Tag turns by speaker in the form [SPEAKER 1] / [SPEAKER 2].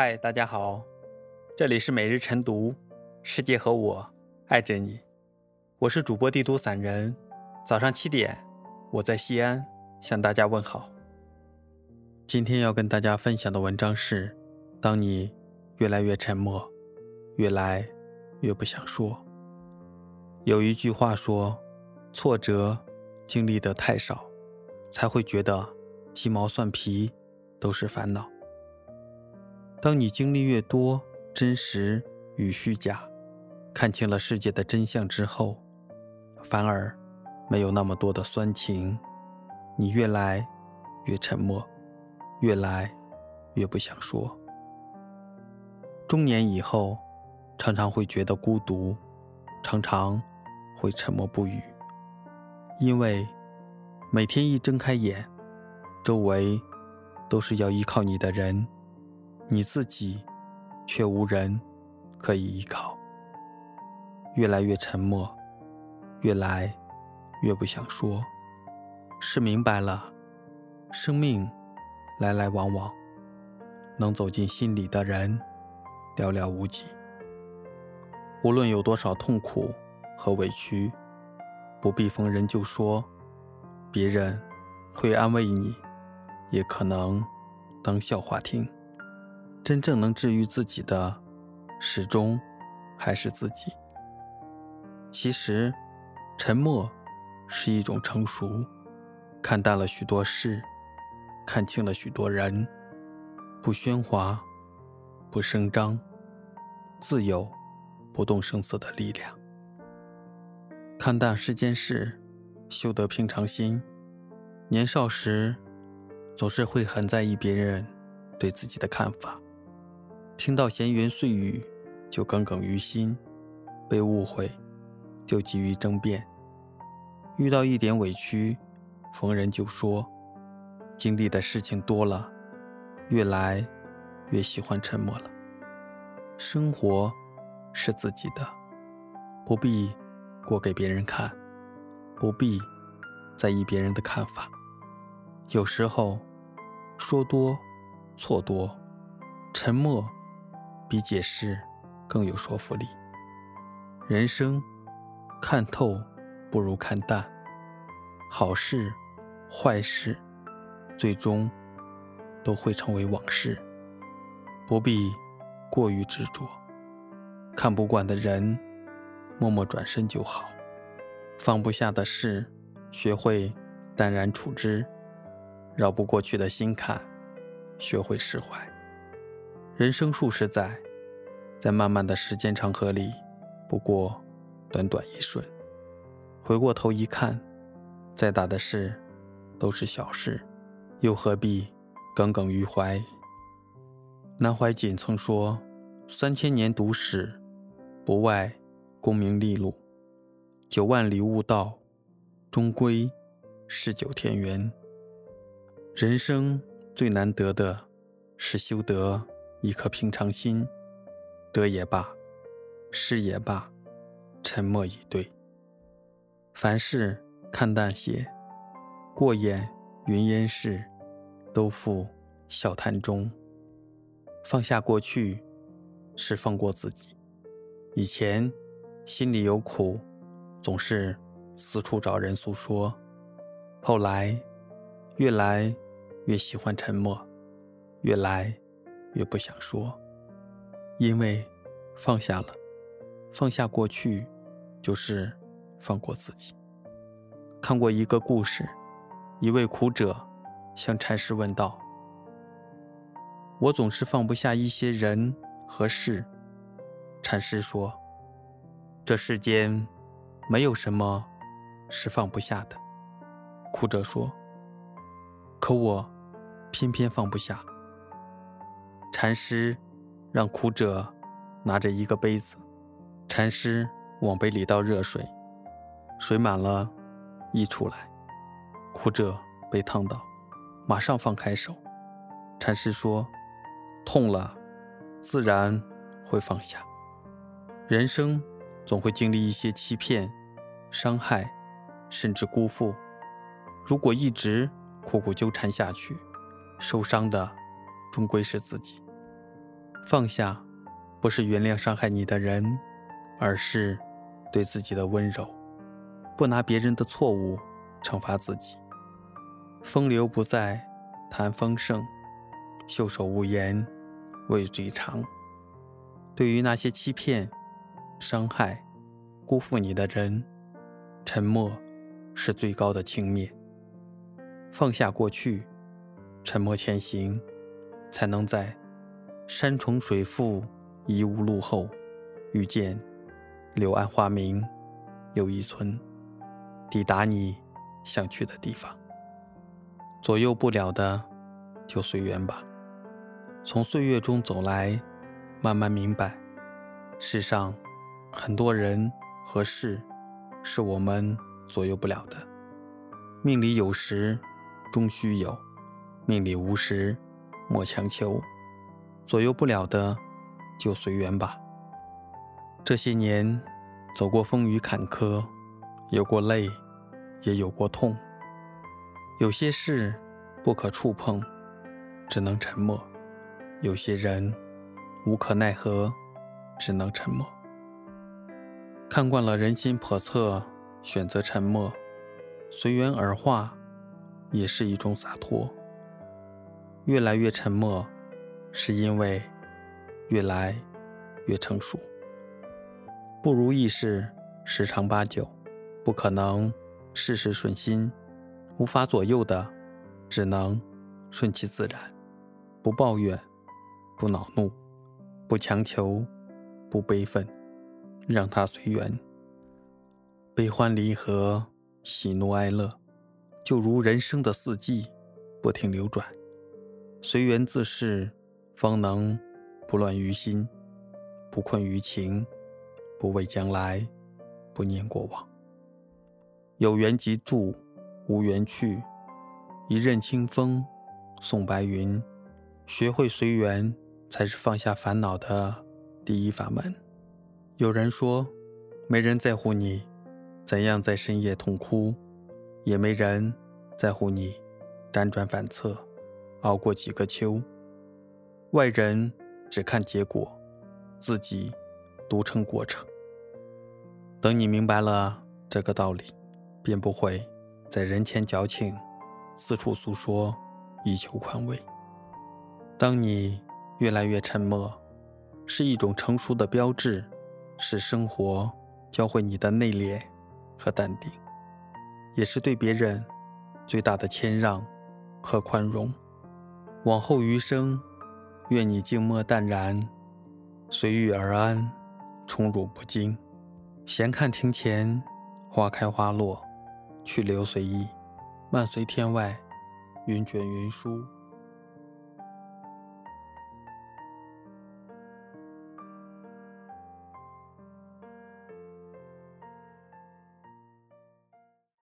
[SPEAKER 1] 嗨，大家好，这里是每日晨读，世界和我爱着你，我是主播帝都散人。早上七点，我在西安向大家问好。今天要跟大家分享的文章是：当你越来越沉默，越来越不想说。有一句话说，挫折经历的太少，才会觉得鸡毛蒜皮都是烦恼。当你经历越多，真实与虚假，看清了世界的真相之后，反而没有那么多的酸情，你越来越沉默，越来越不想说。中年以后，常常会觉得孤独，常常会沉默不语，因为每天一睁开眼，周围都是要依靠你的人。你自己却无人可以依靠，越来越沉默，越来越不想说，是明白了，生命来来往往，能走进心里的人寥寥无几。无论有多少痛苦和委屈，不必逢人就说，别人会安慰你，也可能当笑话听。真正能治愈自己的，始终还是自己。其实，沉默是一种成熟，看淡了许多事，看清了许多人，不喧哗，不声张，自有不动声色的力量。看淡世间事，修得平常心。年少时，总是会很在意别人对自己的看法。听到闲言碎语，就耿耿于心；被误会，就急于争辩；遇到一点委屈，逢人就说。经历的事情多了，越来越喜欢沉默了。生活是自己的，不必过给别人看，不必在意别人的看法。有时候，说多错多，沉默。比解释更有说服力。人生看透不如看淡，好事坏事最终都会成为往事，不必过于执着。看不惯的人，默默转身就好；放不下的事，学会淡然处之；绕不过去的心坎，学会释怀。人生数十载，在漫漫的时间长河里，不过短短一瞬。回过头一看，再大的事都是小事，又何必耿耿于怀？南怀瑾曾说：“三千年读史，不外功名利禄；九万里悟道，终归是九天缘。”人生最难得的是修得。一颗平常心，得也罢，失也罢，沉默以对。凡事看淡些，过眼云烟事，都付笑谈中。放下过去，是放过自己。以前心里有苦，总是四处找人诉说，后来越来越喜欢沉默，越来。越不想说，因为放下了，放下过去，就是放过自己。看过一个故事，一位苦者向禅师问道：“我总是放不下一些人和事。”禅师说：“这世间没有什么是放不下的。”苦者说：“可我偏偏放不下。”禅师让苦者拿着一个杯子，禅师往杯里倒热水，水满了，溢出来，苦者被烫到，马上放开手。禅师说：“痛了，自然会放下。人生总会经历一些欺骗、伤害，甚至辜负。如果一直苦苦纠缠下去，受伤的。”终归是自己。放下，不是原谅伤害你的人，而是对自己的温柔。不拿别人的错误惩罚自己。风流不再谈风盛，袖手无言畏最长。对于那些欺骗、伤害、辜负你的人，沉默是最高的轻蔑。放下过去，沉默前行，才能在山重水复疑无路后，遇见柳暗花明又一村，抵达你想去的地方。左右不了的，就随缘吧。从岁月中走来，慢慢明白，世上很多人和事，是我们左右不了的。命里有时。终须有，命里无时莫强求，左右不了的就随缘吧。这些年走过风雨坎坷，有过泪，也有过痛。有些事不可触碰，只能沉默；有些人无可奈何，只能沉默。看惯了人心叵测，选择沉默，随缘而化。也是一种洒脱。越来越沉默，是因为越来越成熟。不如意事十常八九，不可能事事顺心。无法左右的，只能顺其自然。不抱怨，不恼怒，不强求，不悲愤，让它随缘。悲欢离合，喜怒哀乐。就如人生的四季，不停流转，随缘自适，方能不乱于心，不困于情，不畏将来，不念过往。有缘即住，无缘去。一任清风送白云，学会随缘，才是放下烦恼的第一法门。有人说，没人在乎你怎样在深夜痛哭。也没人在乎你辗转反侧，熬过几个秋。外人只看结果，自己独撑过程。等你明白了这个道理，便不会在人前矫情，四处诉说以求宽慰。当你越来越沉默，是一种成熟的标志，是生活教会你的内敛和淡定。也是对别人最大的谦让和宽容。往后余生，愿你静默淡然，随遇而安，宠辱不惊。闲看庭前花开花落，去留随意，漫随天外云卷云舒。